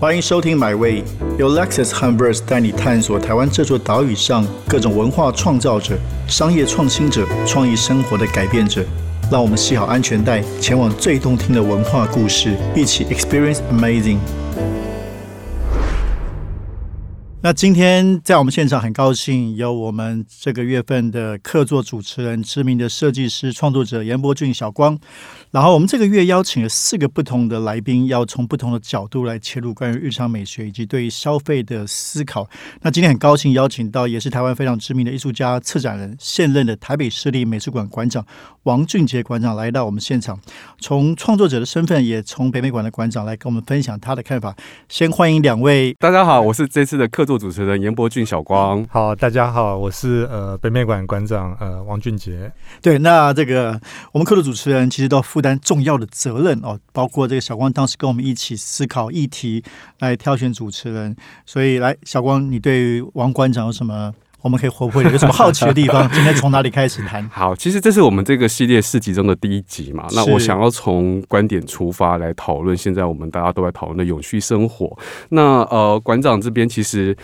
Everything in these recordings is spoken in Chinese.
欢迎收听《My Way》，由 Lexus h u m b e r s 带你探索台湾这座岛屿上各种文化创造者、商业创新者、创意生活的改变者。让我们系好安全带，前往最动听的文化故事，一起 Experience Amazing。那今天在我们现场，很高兴有我们这个月份的客座主持人，知名的设计师、创作者严伯俊小光。然后我们这个月邀请了四个不同的来宾，要从不同的角度来切入关于日常美学以及对于消费的思考。那今天很高兴邀请到也是台湾非常知名的艺术家、策展人，现任的台北市立美术馆馆长王俊杰馆长来到我们现场，从创作者的身份，也从北美馆的馆长来跟我们分享他的看法。先欢迎两位，大家好，我是这次的客座主持人严伯俊小光。好，大家好，我是呃北美馆馆长呃王俊杰。对，那这个我们客座主持人其实都。负担重要的责任哦，包括这个小光当时跟我们一起思考议题，来挑选主持人。所以，来小光，你对于王馆长有什么？我们可以活泼有什么好奇的地方？今天从哪里开始谈？好，其实这是我们这个系列四集中的第一集嘛。那我想要从观点出发来讨论，现在我们大家都在讨论的永续生活。那呃，馆长这边其实。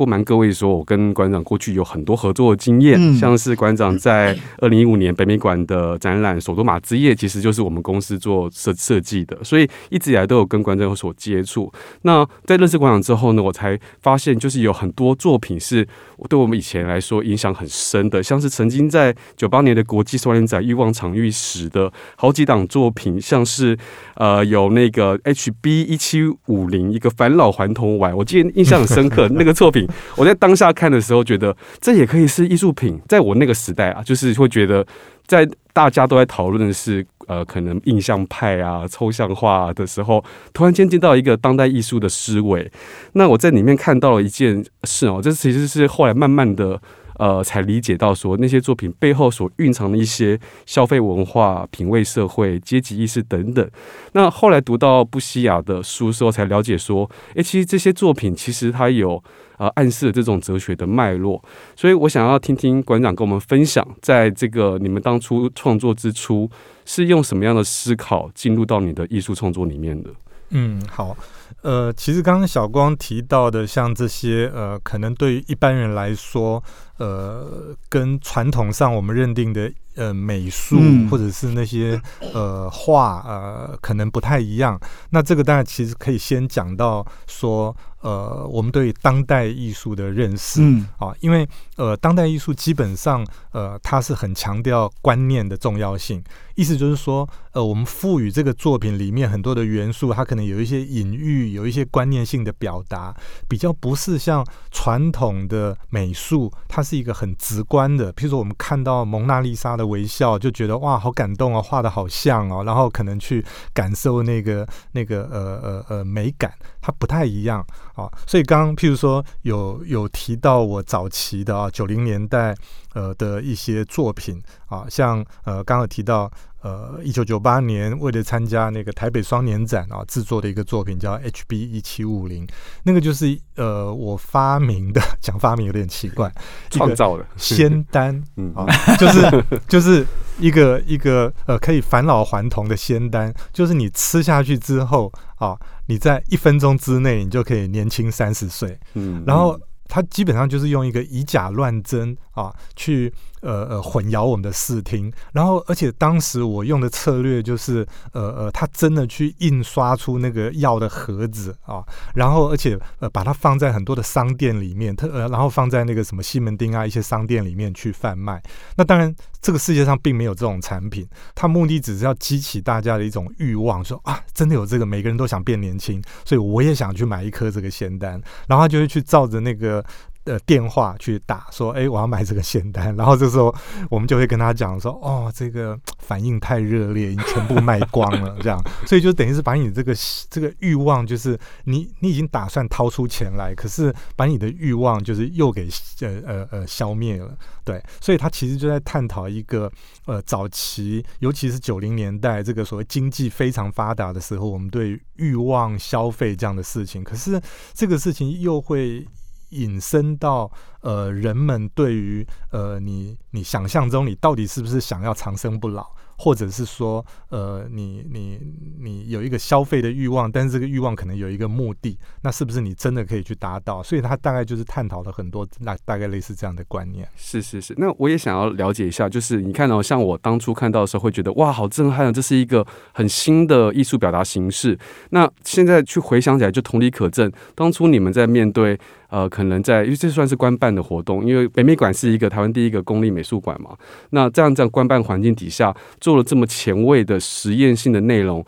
不瞒各位说，我跟馆长过去有很多合作的经验，像是馆长在二零一五年北美馆的展览《首都马之夜》，其实就是我们公司做设设计的，所以一直以来都有跟馆长有所接触。那在认识馆长之后呢，我才发现就是有很多作品是对我们以前来说影响很深的，像是曾经在九八年的国际双年展欲望场域时的好几档作品，像是呃有那个 HB 一七五零一个返老还童玩，我记得印象很深刻 那个作品。我在当下看的时候，觉得这也可以是艺术品。在我那个时代啊，就是会觉得，在大家都在讨论的是呃，可能印象派啊、抽象画的时候，突然间见到一个当代艺术的思维。那我在里面看到了一件事哦，这其实是后来慢慢的。呃，才理解到说那些作品背后所蕴藏的一些消费文化、品味社会、阶级意识等等。那后来读到布西亚的书时候，才了解说，诶，其实这些作品其实它有呃暗示这种哲学的脉络。所以我想要听听馆长跟我们分享，在这个你们当初创作之初，是用什么样的思考进入到你的艺术创作里面的？嗯，好。呃，其实刚刚小光提到的，像这些呃，可能对于一般人来说，呃，跟传统上我们认定的呃美术或者是那些呃画呃，可能不太一样。那这个当然其实可以先讲到说。呃，我们对当代艺术的认识，嗯，啊，因为呃，当代艺术基本上呃，它是很强调观念的重要性，意思就是说，呃，我们赋予这个作品里面很多的元素，它可能有一些隐喻，有一些观念性的表达，比较不是像传统的美术，它是一个很直观的，譬如说我们看到蒙娜丽莎的微笑，就觉得哇，好感动哦，画的好像哦，然后可能去感受那个那个呃呃呃美感，它不太一样。啊，所以刚譬如说有有提到我早期的啊九零年代呃的一些作品啊，像呃刚刚提到呃一九九八年为了参加那个台北双年展啊制作的一个作品叫 HB 一七五零，那个就是呃我发明的，讲发明有点奇怪，创造的仙丹，嗯啊，就是就是一个一个呃可以返老还童的仙丹，就是你吃下去之后啊。你在一分钟之内，你就可以年轻三十岁。嗯，然后他基本上就是用一个以假乱真啊，去。呃呃，混淆我们的视听，然后而且当时我用的策略就是，呃呃，他真的去印刷出那个药的盒子啊，然后而且呃把它放在很多的商店里面，特呃然后放在那个什么西门町啊一些商店里面去贩卖。那当然这个世界上并没有这种产品，它目的只是要激起大家的一种欲望，说啊真的有这个，每个人都想变年轻，所以我也想去买一颗这个仙丹，然后他就会去照着那个。的电话去打说，哎，我要买这个仙丹，然后这时候我们就会跟他讲说，哦，这个反应太热烈，已经全部卖光了，这样，所以就等于是把你这个这个欲望，就是你你已经打算掏出钱来，可是把你的欲望就是又给呃呃呃消灭了，对，所以他其实就在探讨一个呃早期，尤其是九零年代这个所谓经济非常发达的时候，我们对欲望消费这样的事情，可是这个事情又会。引申到呃，人们对于呃，你你想象中你到底是不是想要长生不老，或者是说，呃，你你你有一个消费的欲望，但是这个欲望可能有一个目的，那是不是你真的可以去达到？所以他大概就是探讨了很多，那大概类似这样的观念。是是是，那我也想要了解一下，就是你看到像我当初看到的时候，会觉得哇，好震撼啊，这是一个很新的艺术表达形式。那现在去回想起来，就同理可证，当初你们在面对。呃，可能在，因为这算是官办的活动，因为北美馆是一个台湾第一个公立美术馆嘛。那这样在官办环境底下做了这么前卫的实验性的内容。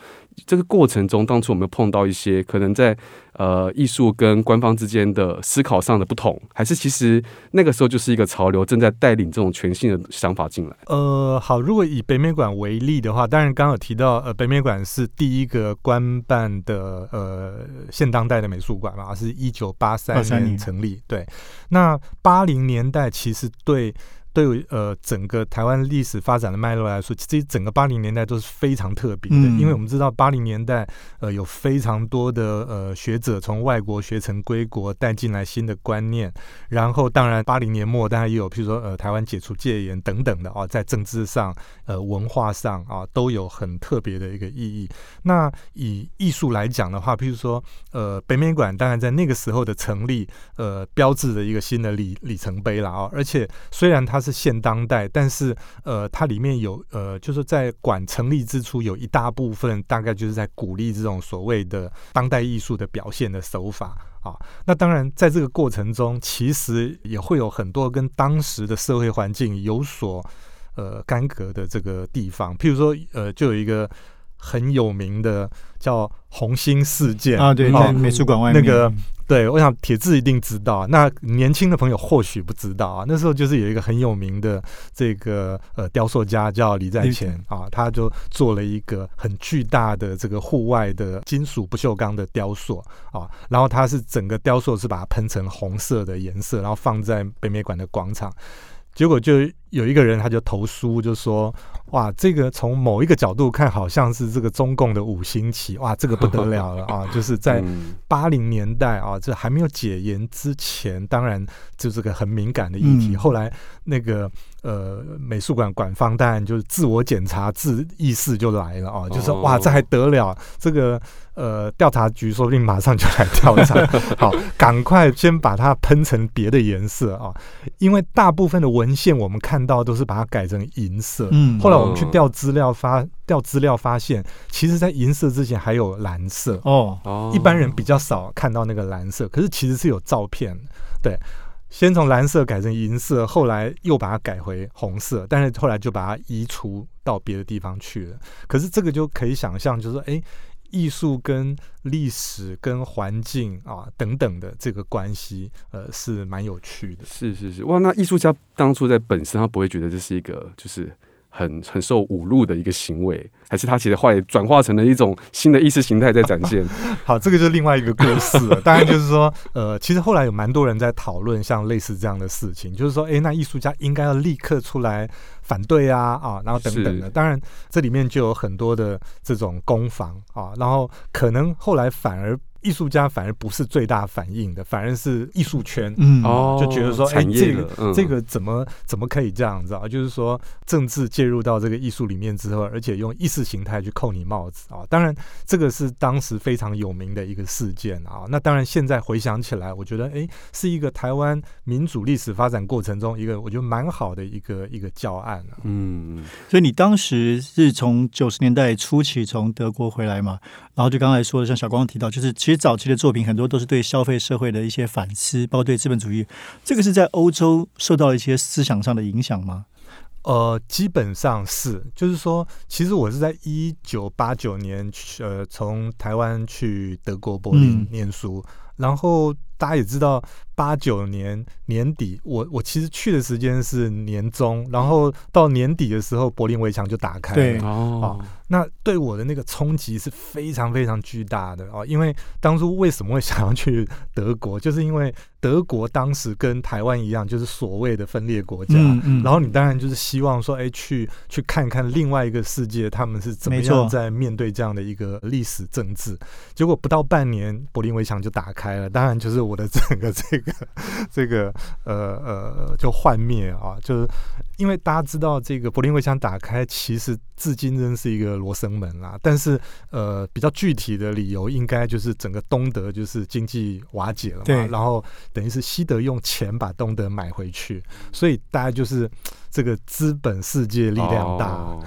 这个过程中，当初有没有碰到一些可能在呃艺术跟官方之间的思考上的不同？还是其实那个时候就是一个潮流正在带领这种全新的想法进来？呃，好，如果以北美馆为例的话，当然刚刚有提到，呃，北美馆是第一个官办的呃现当代的美术馆嘛，是一九八三年成立。对，那八零年代其实对。对呃，整个台湾历史发展的脉络来说，其实整个八零年代都是非常特别的，因为我们知道八零年代呃有非常多的呃学者从外国学成归国，带进来新的观念，然后当然八零年末当然也有譬如说呃台湾解除戒严等等的啊，在政治上呃文化上啊都有很特别的一个意义。那以艺术来讲的话，譬如说呃北美馆当然在那个时候的成立，呃标志着一个新的里里程碑了啊，而且虽然它是现当代，但是呃，它里面有呃，就是在馆成立之初，有一大部分大概就是在鼓励这种所谓的当代艺术的表现的手法啊。那当然，在这个过程中，其实也会有很多跟当时的社会环境有所呃干戈的这个地方。譬如说，呃，就有一个很有名的叫红星事件啊，对，在美术馆外面那个。对，我想铁志一定知道。那年轻的朋友或许不知道啊。那时候就是有一个很有名的这个呃雕塑家叫李在前啊，他就做了一个很巨大的这个户外的金属不锈钢的雕塑啊，然后他是整个雕塑是把它喷成红色的颜色，然后放在北美馆的广场。结果就有一个人他就投书，就说：“哇，这个从某一个角度看，好像是这个中共的五星旗，哇，这个不得了了 啊！就是在八零年代啊，这还没有解严之前，当然就是个很敏感的议题。后来那个呃美术馆馆方当然就是自我检查自意识就来了啊，就说哇，这还得了？这个。”呃，调查局说不定马上就来调查，好，赶快先把它喷成别的颜色啊！因为大部分的文献我们看到都是把它改成银色。嗯，后来我们去调资料发调资料发现，其实在银色之前还有蓝色哦。哦，一般人比较少看到那个蓝色，可是其实是有照片。对，先从蓝色改成银色，后来又把它改回红色，但是后来就把它移除到别的地方去了。可是这个就可以想象，就是说，哎。艺术跟历史、跟环境啊等等的这个关系，呃，是蛮有趣的。是是是，哇，那艺术家当初在本身他不会觉得这是一个就是很很受侮辱的一个行为，还是他其实后来转化成了一种新的意识形态在展现？好，这个就是另外一个故事了。当然就是说，呃，其实后来有蛮多人在讨论像类似这样的事情，就是说，哎，那艺术家应该要立刻出来。反对啊啊，然后等等的，当然这里面就有很多的这种攻防啊，然后可能后来反而。艺术家反而不是最大反应的，反而是艺术圈，嗯，就觉得说，哎，这个这个怎么怎么可以这样子啊？就是说，政治介入到这个艺术里面之后，而且用意识形态去扣你帽子啊！当然，这个是当时非常有名的一个事件啊。那当然，现在回想起来，我觉得，哎，是一个台湾民主历史发展过程中一个我觉得蛮好的一个一个教案嗯，所以你当时是从九十年代初期从德国回来嘛？然后就刚才说的，像小光提到，就是其实早期的作品很多都是对消费社会的一些反思，包括对资本主义，这个是在欧洲受到一些思想上的影响吗？呃，基本上是，就是说，其实我是在一九八九年，呃，从台湾去德国柏林念书，然后大家也知道，八九年年底，我我其实去的时间是年中，然后到年底的时候，柏林围墙就打开了，哦。那对我的那个冲击是非常非常巨大的哦，因为当初为什么会想要去德国，就是因为德国当时跟台湾一样，就是所谓的分裂国家，嗯然后你当然就是希望说，哎，去去看看另外一个世界，他们是怎么样在面对这样的一个历史政治。结果不到半年，柏林围墙就打开了，当然就是。我的整个这个 这个呃呃就幻灭啊，就是因为大家知道这个柏林围墙打开，其实至今仍是一个罗生门啦。但是呃比较具体的理由，应该就是整个东德就是经济瓦解了嘛，然后等于是西德用钱把东德买回去，所以大家就是 这个资本世界力量大。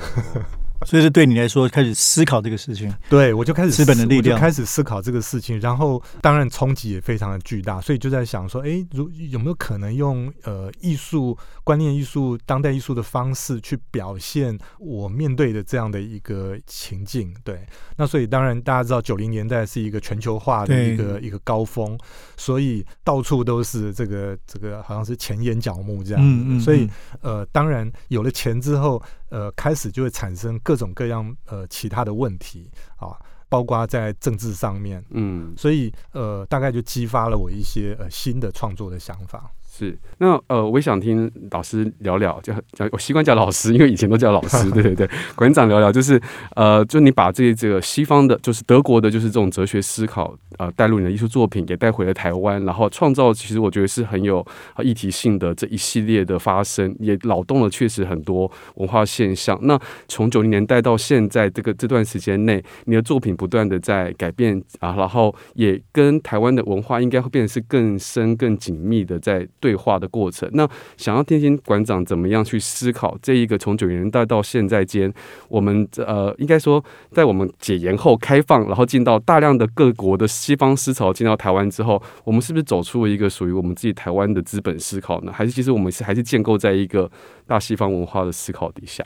所以是对你来说开始思考这个事情，对我就开始资本的力量开始思考这个事情，然后当然冲击也非常的巨大，所以就在想说，哎，如有没有可能用呃艺术观念、艺术、当代艺术的方式去表现我面对的这样的一个情境？对，那所以当然大家知道九零年代是一个全球化的一个一个高峰，所以到处都是这个这个好像是前眼角目这样，所以呃当然有了钱之后。呃，开始就会产生各种各样呃其他的问题啊，包括在政治上面，嗯，所以呃，大概就激发了我一些呃新的创作的想法。是，那呃，我也想听老师聊聊，叫叫我习惯叫老师，因为以前都叫老师，对对对，馆长聊聊，就是呃，就你把这这个西方的，就是德国的，就是这种哲学思考，呃，带入你的艺术作品，也带回了台湾，然后创造，其实我觉得是很有议题性的这一系列的发生，也脑动了确实很多文化现象。那从九零年代到现在这个这段时间内，你的作品不断的在改变啊，然后也跟台湾的文化应该会变得是更深、更紧密的在。对话的过程，那想要听听馆长怎么样去思考这一个从九零年代到现在间，我们呃应该说在我们解严后开放，然后进到大量的各国的西方思潮进到台湾之后，我们是不是走出了一个属于我们自己台湾的资本思考呢？还是其实我们是还是建构在一个大西方文化的思考底下？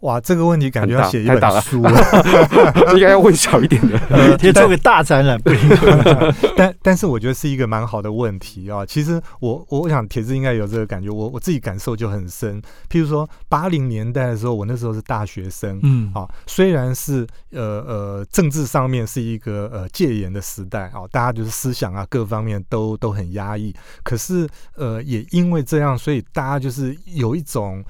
哇，这个问题感觉要写一本书，应该要问小一点的，可以做个大展览。但但是我觉得是一个蛮好的问题啊。其实我我想铁子应该有这个感觉，我我自己感受就很深。譬如说八零年代的时候，我那时候是大学生，嗯啊，虽然是呃呃政治上面是一个呃戒严的时代啊，大家就是思想啊各方面都都很压抑，可是呃也因为这样，所以大家就是有一种。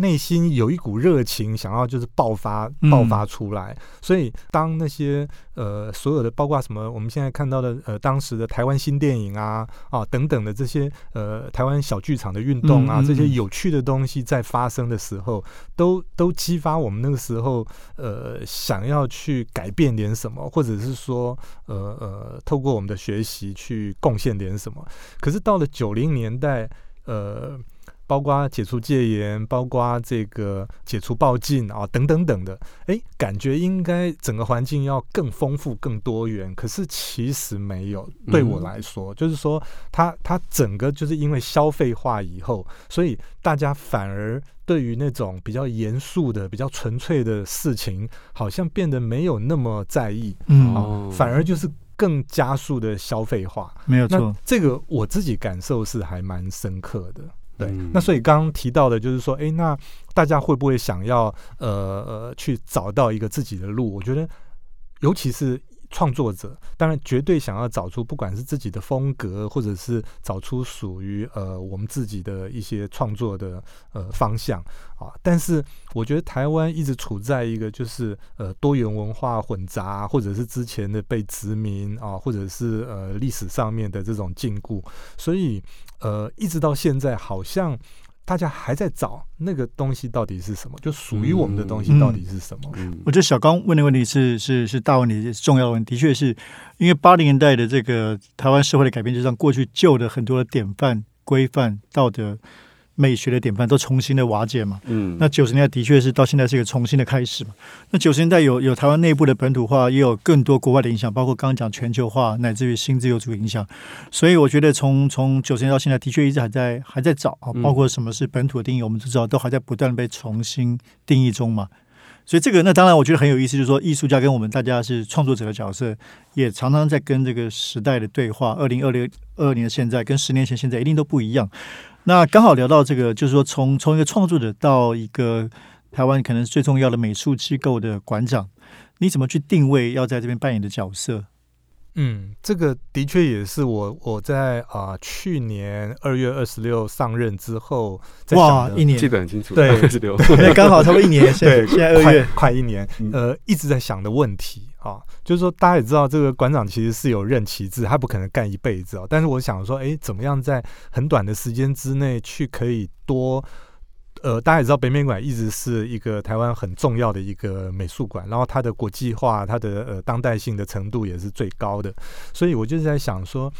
内心有一股热情，想要就是爆发爆发出来。所以当那些呃所有的，包括什么我们现在看到的呃当时的台湾新电影啊啊等等的这些呃台湾小剧场的运动啊，这些有趣的东西在发生的时候，都都激发我们那个时候呃想要去改变点什么，或者是说呃呃透过我们的学习去贡献点什么。可是到了九零年代，呃。包括解除戒严，包括这个解除报禁啊，等等等的，哎，感觉应该整个环境要更丰富、更多元。可是其实没有，对我来说，就是说，它它整个就是因为消费化以后，所以大家反而对于那种比较严肃的、比较纯粹的事情，好像变得没有那么在意，嗯，反而就是更加速的消费化。没有错，这个我自己感受是还蛮深刻的。对，那所以刚刚提到的，就是说，哎，那大家会不会想要呃呃去找到一个自己的路？我觉得，尤其是。创作者当然绝对想要找出不管是自己的风格，或者是找出属于呃我们自己的一些创作的呃方向啊。但是我觉得台湾一直处在一个就是呃多元文化混杂，或者是之前的被殖民啊，或者是呃历史上面的这种禁锢，所以呃一直到现在好像。大家还在找那个东西到底是什么，就属于我们的东西到底是什么？我觉得小刚问的问题是是是大问题，是重要的问题。的确是因为八零年代的这个台湾社会的改变，就让过去旧的很多的典范、规范、道德。美学的典范都重新的瓦解嘛，嗯，那九十年代的确是到现在是一个重新的开始嘛。那九十年代有有台湾内部的本土化，也有更多国外的影响，包括刚刚讲全球化，乃至于新自由主义影响。所以我觉得从从九十年到现在，的确一直还在还在找啊，包括什么是本土的定义，我们都知道都还在不断被重新定义中嘛。所以这个那当然我觉得很有意思，就是说艺术家跟我们大家是创作者的角色，也常常在跟这个时代的对话。二零二零二年的现在跟十年前现在一定都不一样。那刚好聊到这个，就是说从从一个创作者到一个台湾可能最重要的美术机构的馆长，你怎么去定位要在这边扮演的角色？嗯，这个的确也是我我在啊去年二月二十六上任之后，哇，一年记得很清楚，对，二十六，对，刚好差不多一年，对，现在二月快一年，呃，一直在想的问题啊，就是说大家也知道，这个馆长其实是有任期制，他不可能干一辈子啊。但是我想说，哎，怎么样在很短的时间之内去可以多。呃，大家也知道，北美馆一直是一个台湾很重要的一个美术馆，然后它的国际化、它的呃当代性的程度也是最高的。所以我就是在想说，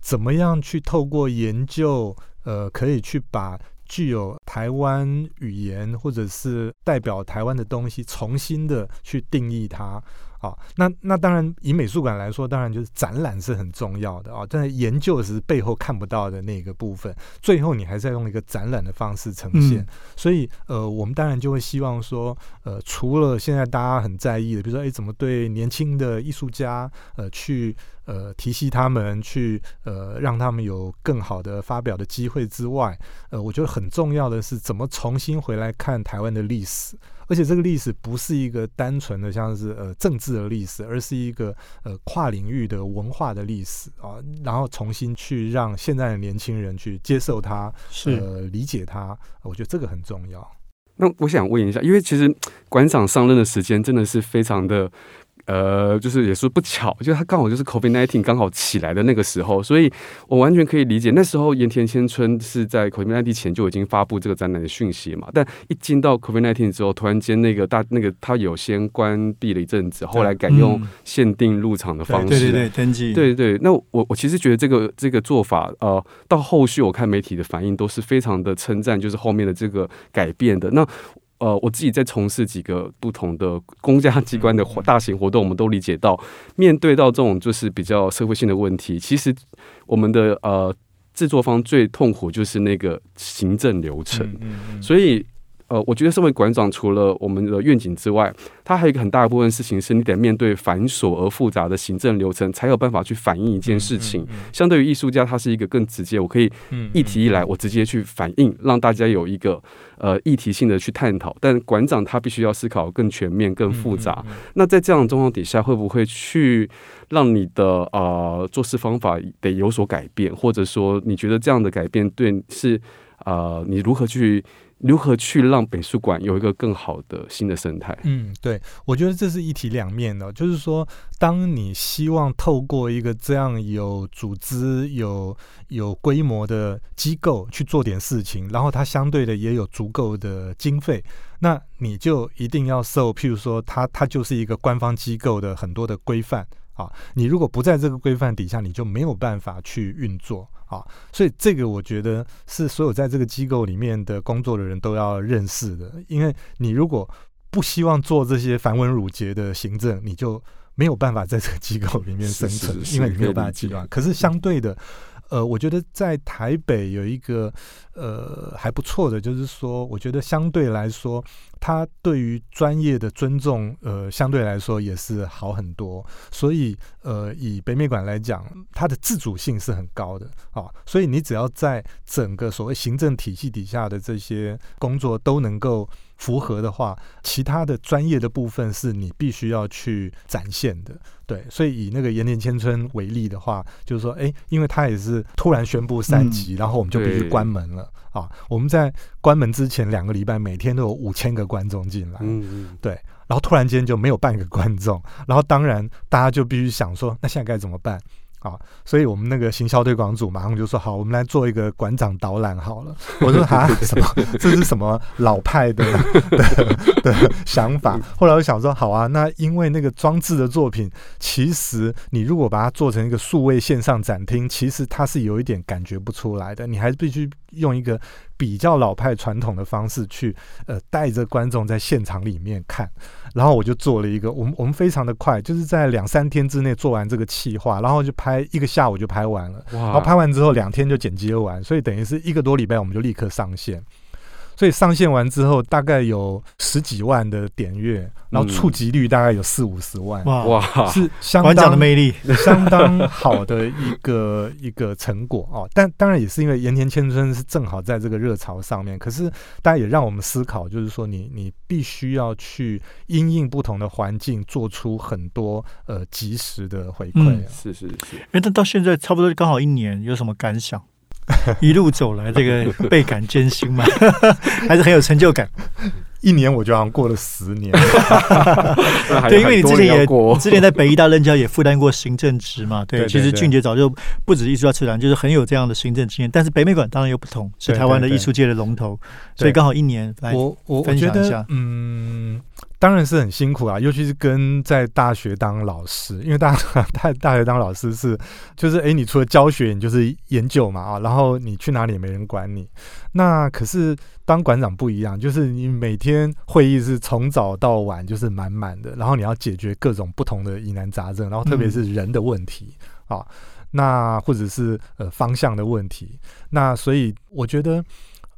怎么样去透过研究，呃，可以去把具有台湾语言或者是代表台湾的东西，重新的去定义它。好，那那当然，以美术馆来说，当然就是展览是很重要的啊。但是研究是背后看不到的那个部分，最后你还是要用一个展览的方式呈现。所以，呃，我们当然就会希望说，呃，除了现在大家很在意的，比如说，哎，怎么对年轻的艺术家，呃，去呃提携他们，去呃让他们有更好的发表的机会之外，呃，我觉得很重要的是，怎么重新回来看台湾的历史。而且这个历史不是一个单纯的像是呃政治的历史，而是一个呃跨领域的文化的历史啊，然后重新去让现在的年轻人去接受它，呃理解它，我觉得这个很重要。那我想问一下，因为其实馆长上任的时间真的是非常的。呃，就是也是不巧，就他刚好就是 COVID nineteen 刚好起来的那个时候，所以我完全可以理解那时候盐田千春是在 COVID nineteen 前就已经发布这个展览的讯息嘛。但一进到 COVID nineteen 之后，突然间那个大那个他有先关闭了一阵子，后来改用限定入场的方式，对对对，登记，对对。那我我其实觉得这个这个做法，呃，到后续我看媒体的反应都是非常的称赞，就是后面的这个改变的那。呃，我自己在从事几个不同的公家机关的大型活动，我们都理解到，面对到这种就是比较社会性的问题，其实我们的呃制作方最痛苦就是那个行政流程，所以。呃，我觉得身为馆长，除了我们的愿景之外，它还有一个很大一部分事情是你得面对繁琐而复杂的行政流程，才有办法去反映一件事情。相对于艺术家，他是一个更直接，我可以议题一来，我直接去反映，让大家有一个呃议题性的去探讨。但馆长他必须要思考更全面、更复杂。那在这样的状况底下，会不会去让你的呃做事方法得有所改变，或者说你觉得这样的改变对是呃你如何去？如何去让美术馆有一个更好的新的生态？嗯，对，我觉得这是一体两面的。就是说，当你希望透过一个这样有组织、有有规模的机构去做点事情，然后它相对的也有足够的经费，那你就一定要受，譬如说，它它就是一个官方机构的很多的规范啊。你如果不在这个规范底下，你就没有办法去运作。啊，所以这个我觉得是所有在这个机构里面的工作的人都要认识的，因为你如果不希望做这些繁文缛节的行政，你就没有办法在这个机构里面生存，因为你没有办法计划。可是相对的。呃，我觉得在台北有一个呃还不错的，就是说，我觉得相对来说，他对于专业的尊重，呃，相对来说也是好很多。所以，呃，以北美馆来讲，它的自主性是很高的啊。所以，你只要在整个所谓行政体系底下的这些工作都能够。符合的话，其他的专业的部分是你必须要去展现的，对。所以以那个盐田千春为例的话，就是说，哎，因为他也是突然宣布三级，然后我们就必须关门了啊。我们在关门之前两个礼拜，每天都有五千个观众进来，嗯嗯，对。然后突然间就没有半个观众，然后当然大家就必须想说，那现在该怎么办？啊，所以我们那个行销推广组马上就说好，我们来做一个馆长导览好了。我说啊，什么？这是什么老派的的的想法？后来我想说，好啊，那因为那个装置的作品，其实你如果把它做成一个数位线上展厅，其实它是有一点感觉不出来的。你还是必须用一个比较老派传统的方式去，呃，带着观众在现场里面看。然后我就做了一个，我们我们非常的快，就是在两三天之内做完这个企划，然后就拍一个下午就拍完了，然后拍完之后两天就剪接完，所以等于是一个多礼拜我们就立刻上线。所以上线完之后，大概有十几万的点阅，然后触及率大概有四五十万，哇，哇，是相馆长的魅力，相当好的一个 一个成果哦。但当然也是因为盐田千春是正好在这个热潮上面，可是大家也让我们思考，就是说你你必须要去因应不同的环境，做出很多呃及时的回馈。是是是，哎，那到现在差不多刚好一年，有什么感想？一路走来，这个 倍感艰辛嘛，还是很有成就感。一年我觉得好像过了十年，对，因为你之前也过之前在北医大任教，也负担过行政职嘛。对，其实俊杰早就不止艺术家策展，就是很有这样的行政经验。但是北美馆当然又不同，是台湾的艺术界的龙头，所以刚好一年来。我我我分觉享一下得，嗯，当然是很辛苦啊，尤其是跟在大学当老师，因为大家 大大学当老师是就是诶，你除了教学，你就是研究嘛啊，然后你去哪里也没人管你。那可是当馆长不一样，就是你每天会议是从早到晚就是满满的，然后你要解决各种不同的疑难杂症，然后特别是人的问题、啊，那或者是呃方向的问题，那所以我觉得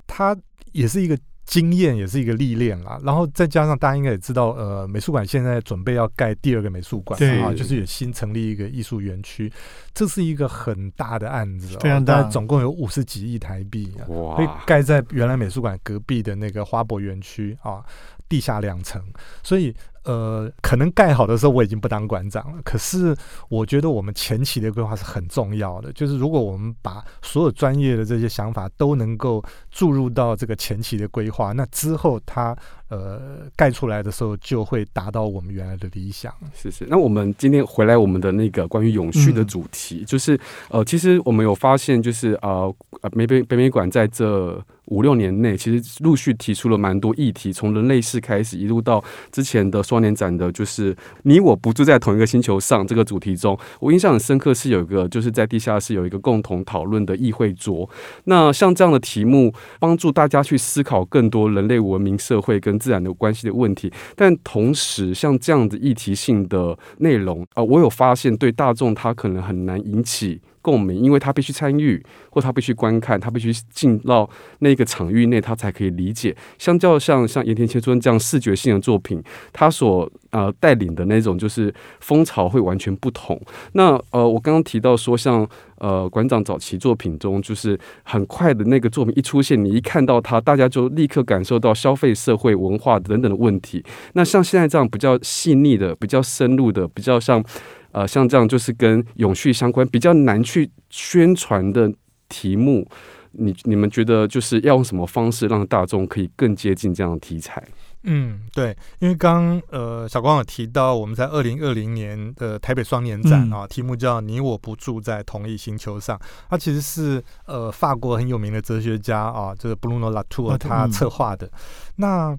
他也是一个经验，也是一个历练啦。然后再加上大家应该也知道，呃，美术馆现在准备要盖第二个美术馆啊，就是也新成立一个艺术园区，这是一个很大的案子、哦，非常大总共有五十几亿台币啊。会哇，盖在原来美术馆隔壁的那个花博园区啊，地下两层，所以呃，可能盖好的时候我已经不当馆长了。可是我觉得我们前期的规划是很重要的，就是如果我们把所有专业的这些想法都能够注入到这个前期的规划，那之后它呃盖出来的时候就会达到我们原来的理想。是是，那我们今天回来我们的那个关于永续的主题，就是呃，其实我们有发现，就是呃呃，北北北美馆在这五六年内，其实陆续提出了蛮多议题，从人类世开始，一路到之前的双年展的，就是你我不住在同一个星球上这个主题中，我印象很深刻，是有一个就是在地下室有一个共同讨论的议会桌。那像这样的题目，帮助大家去思考更多人类文明社会跟自然的关系的问题，但同时像这样子议题性的内容啊、呃我有发现对大众他可能很难引起。共鸣，因为他必须参与，或他必须观看，他必须进到那个场域内，他才可以理解。相较像像盐田千春这样视觉性的作品，他所呃带领的那种就是风潮会完全不同。那呃，我刚刚提到说，像呃馆长早期作品中，就是很快的那个作品一出现，你一看到它，大家就立刻感受到消费社会文化等等的问题。那像现在这样比较细腻的、比较深入的、比较像呃像这样就是跟永续相关、比较难去宣传的题目，你你们觉得就是要用什么方式让大众可以更接近这样的题材？嗯，对，因为刚呃小光有提到我们在二零二零年的台北双年展嗯啊，题目叫“你我不住在同一星球上”，它其实是呃法国很有名的哲学家啊，就是 Bruno Latour 嗯他策划的。那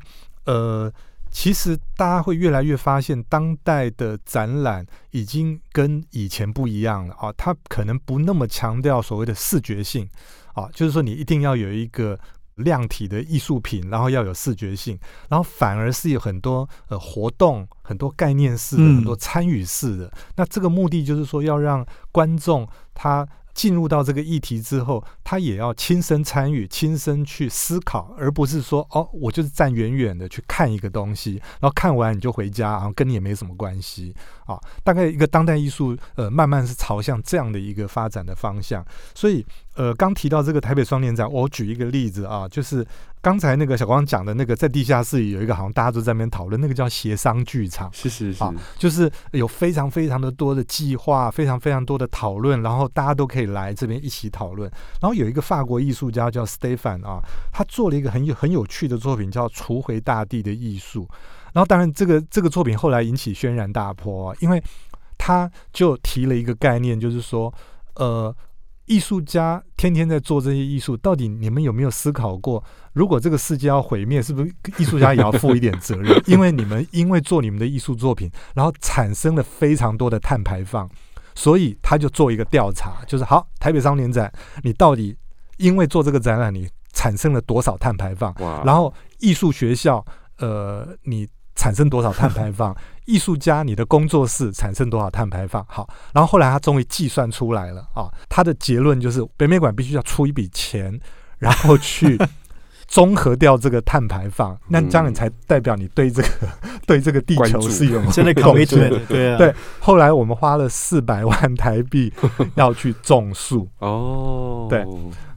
呃，其实大家会越来越发现，当代的展览已经跟以前不一样了啊，它可能不那么强调所谓的视觉性啊，就是说你一定要有一个。量体的艺术品，然后要有视觉性，然后反而是有很多呃活动、很多概念式的、嗯很多参与式的。那这个目的就是说，要让观众他进入到这个议题之后，他也要亲身参与、亲身去思考，而不是说哦，我就是站远远的去看一个东西，然后看完你就回家，然后跟你也没什么关系。啊。大概一个当代艺术，呃，慢慢是朝向这样的一个发展的方向。所以，呃，刚提到这个台北双年展，我举一个例子啊，就是刚才那个小光讲的那个，在地下室里有一个，好像大家都在那边讨论，那个叫协商剧场。是是是啊，就是有非常非常的多的计划，非常非常多的讨论，然后大家都可以来这边一起讨论。然后有一个法国艺术家叫 Stefan 啊，他做了一个很有很有趣的作品，叫《赎回大地的艺术》。然后当然这个这个作品后来引起轩然大波、啊，因为他就提了一个概念，就是说，呃。艺术家天天在做这些艺术，到底你们有没有思考过，如果这个世界要毁灭，是不是艺术家也要负一点责任？因为你们因为做你们的艺术作品，然后产生了非常多的碳排放，所以他就做一个调查，就是好，台北商年展，你到底因为做这个展览，你产生了多少碳排放？哇，然后艺术学校，呃，你产生多少碳排放？艺术家，你的工作室产生多少碳排放？好，然后后来他终于计算出来了啊，他的结论就是北美馆必须要出一笔钱，然后去综合掉这个碳排放，那这样你才代表你对这个 对这个地球是有真的 commitment，对啊，对。后来我们花了四百万台币要去种树哦，对。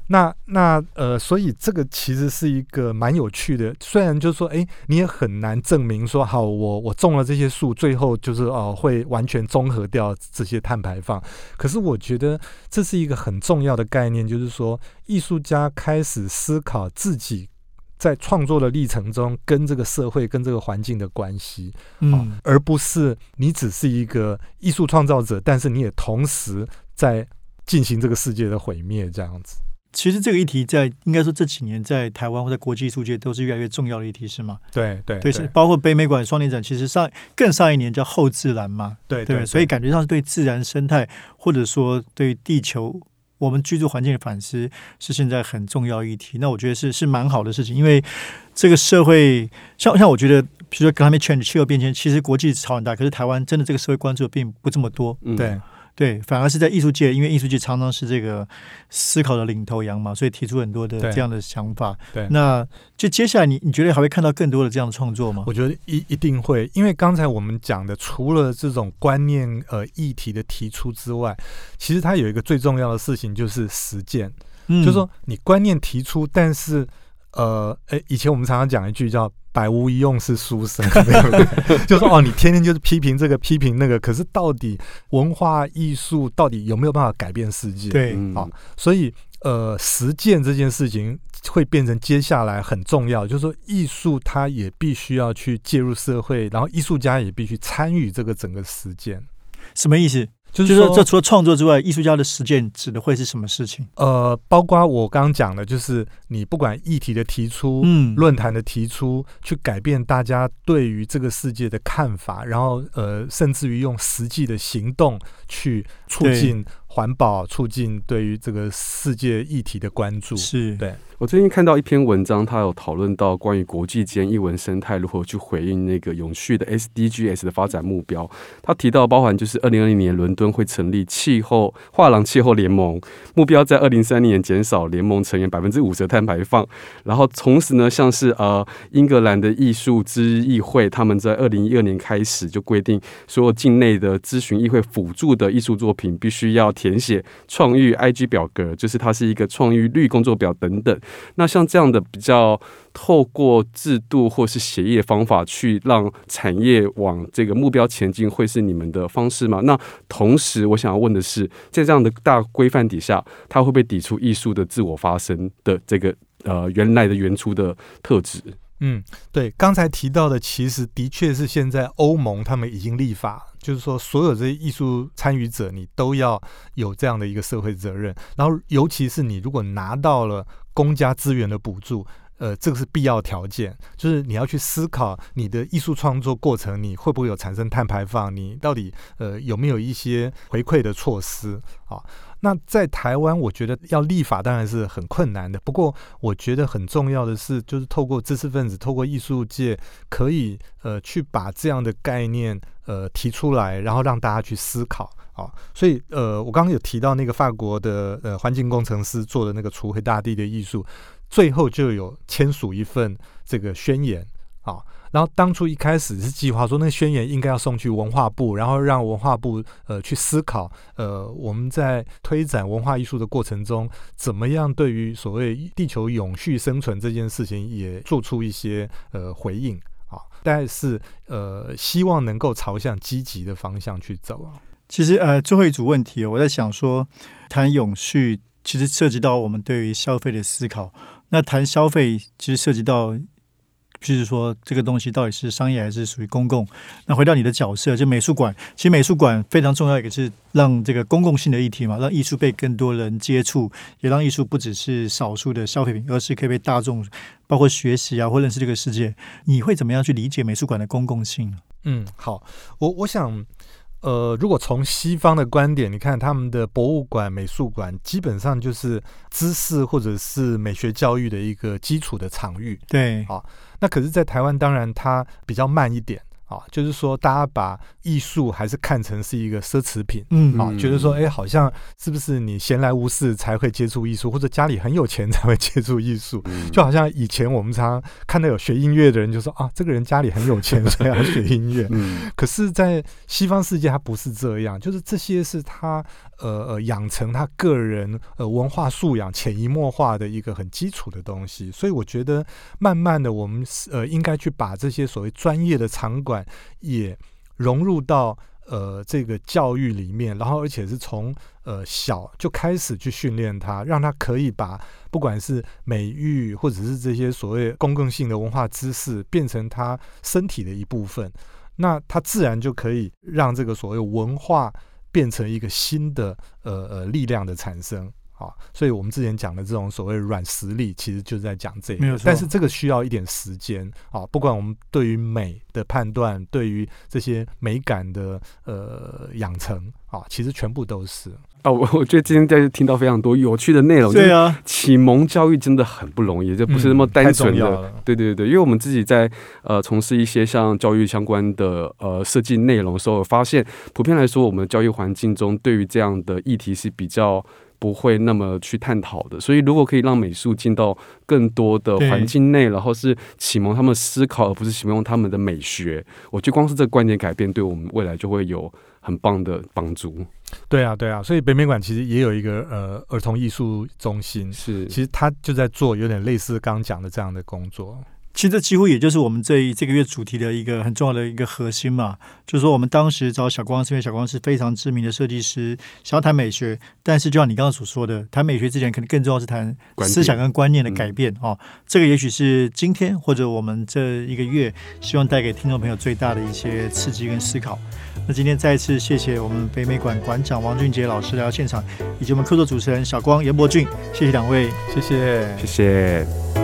那那呃，所以这个其实是一个蛮有趣的。虽然就是说，哎，你也很难证明说，好，我我种了这些树，最后就是哦，会完全综合掉这些碳排放。可是我觉得这是一个很重要的概念，就是说，艺术家开始思考自己在创作的历程中跟这个社会、跟这个环境的关系，嗯，而不是你只是一个艺术创造者，但是你也同时在进行这个世界的毁灭，这样子。其实这个议题在应该说这几年在台湾或者国际艺术界都是越来越重要的议题，是吗？对对对，是包括北美馆双年展，其实上更上一年叫后自然嘛，对对，所以感觉上是对自然生态或者说对地球我们居住环境的反思是现在很重要议题。那我觉得是是蛮好的事情，因为这个社会像像我觉得，比如说 climate change 气候变迁，其实国际超很大，可是台湾真的这个社会关注并不这么多，对。对，反而是在艺术界，因为艺术界常常是这个思考的领头羊嘛，所以提出很多的这样的想法。对，那就接下来你你觉得还会看到更多的这样的创作吗？我觉得一一定会，因为刚才我们讲的，除了这种观念呃议题的提出之外，其实它有一个最重要的事情就是实践，就是说你观念提出，但是呃，哎，以前我们常常讲一句叫。百无一用是书生，就说哦，你天天就是批评这个批评那个，可是到底文化艺术到底有没有办法改变世界？对，啊，所以呃，实践这件事情会变成接下来很重要，就是说艺术它也必须要去介入社会，然后艺术家也必须参与这个整个实践。什么意思？就是说，这除了创作之外，艺术家的实践指的会是什么事情？呃，包括我刚刚讲的，就是你不管议题的提出，嗯，论坛的提出，去改变大家对于这个世界的看法，然后呃，甚至于用实际的行动去促进。环保促进对于这个世界议题的关注是对。我最近看到一篇文章，它有讨论到关于国际间艺文生态如何去回应那个永续的 SDGs 的发展目标。他提到，包含就是二零二零年伦敦会成立气候画廊气候联盟，目标在二零三零年减少联盟成员百分之五十的碳排放。然后同时呢，像是呃英格兰的艺术之议会，他们在二零一二年开始就规定，所有境内的咨询议会辅助的艺术作品必须要。填写创意 IG 表格，就是它是一个创意绿工作表等等。那像这样的比较透过制度或是协议方法去让产业往这个目标前进，会是你们的方式吗？那同时，我想要问的是，在这样的大规范底下，它会不会抵触艺术的自我发生的这个呃原来的原初的特质？嗯，对，刚才提到的，其实的确是现在欧盟他们已经立法。就是说，所有这些艺术参与者，你都要有这样的一个社会责任。然后，尤其是你如果拿到了公家资源的补助，呃，这个是必要条件。就是你要去思考你的艺术创作过程，你会不会有产生碳排放？你到底呃有没有一些回馈的措施啊？那在台湾，我觉得要立法当然是很困难的。不过，我觉得很重要的是，就是透过知识分子，透过艺术界，可以呃去把这样的概念呃提出来，然后让大家去思考啊。所以呃，我刚刚有提到那个法国的呃环境工程师做的那个除黑大地的艺术，最后就有签署一份这个宣言啊。然后当初一开始是计划说，那宣言应该要送去文化部，然后让文化部呃去思考，呃我们在推展文化艺术的过程中，怎么样对于所谓地球永续生存这件事情也做出一些呃回应啊，但是呃希望能够朝向积极的方向去走啊。其实呃最后一组问题，我在想说，谈永续其实涉及到我们对于消费的思考，那谈消费其实涉及到。就是说，这个东西到底是商业还是属于公共？那回到你的角色，就美术馆，其实美术馆非常重要，一个是让这个公共性的议题嘛，让艺术被更多人接触，也让艺术不只是少数的消费品，而是可以被大众，包括学习啊，或认识这个世界。你会怎么样去理解美术馆的公共性？嗯，好，我我想。呃，如果从西方的观点，你看他们的博物馆、美术馆，基本上就是知识或者是美学教育的一个基础的场域。对，好，那可是，在台湾，当然它比较慢一点。啊，就是说大家把艺术还是看成是一个奢侈品，嗯啊，觉得说，哎，好像是不是你闲来无事才会接触艺术，或者家里很有钱才会接触艺术？就好像以前我们常常看到有学音乐的人就说啊，这个人家里很有钱，所以要学音乐。嗯，可是，在西方世界，它不是这样，就是这些是他呃呃养成他个人呃文化素养潜移默化的一个很基础的东西。所以，我觉得慢慢的，我们呃应该去把这些所谓专业的场馆也融入到呃这个教育里面，然后而且是从呃小就开始去训练他，让他可以把不管是美育或者是这些所谓公共性的文化知识变成他身体的一部分，那他自然就可以让这个所谓文化变成一个新的呃呃力量的产生。啊，所以我们之前讲的这种所谓软实力，其实就是在讲这个。但是这个需要一点时间啊。不管我们对于美的判断，对于这些美感的呃养成啊，其实全部都是。啊，我我觉得今天在听到非常多有趣的内容。对啊，启蒙教育真的很不容易，就不是那么单纯的。对对对，因为我们自己在呃从事一些像教育相关的呃设计内容的时候，发现普遍来说，我们的教育环境中对于这样的议题是比较。不会那么去探讨的，所以如果可以让美术进到更多的环境内，然后是启蒙他们思考，而不是启蒙他们的美学，我觉得光是这个观点改变，对我们未来就会有很棒的帮助。对啊，对啊，所以北美馆其实也有一个呃儿童艺术中心，是其实他就在做有点类似刚刚讲的这样的工作。其实这几乎也就是我们这一这个月主题的一个很重要的一个核心嘛，就是说我们当时找小光是因为小光是非常知名的设计师，想要谈美学，但是就像你刚刚所说的，谈美学之前，可能更重要是谈思想跟观念的改变哦。这个也许是今天或者我们这一个月希望带给听众朋友最大的一些刺激跟思考。那今天再一次谢谢我们北美馆馆长王俊杰老师来到现场，以及我们客座主持人小光严伯俊，谢谢两位，谢谢，谢谢。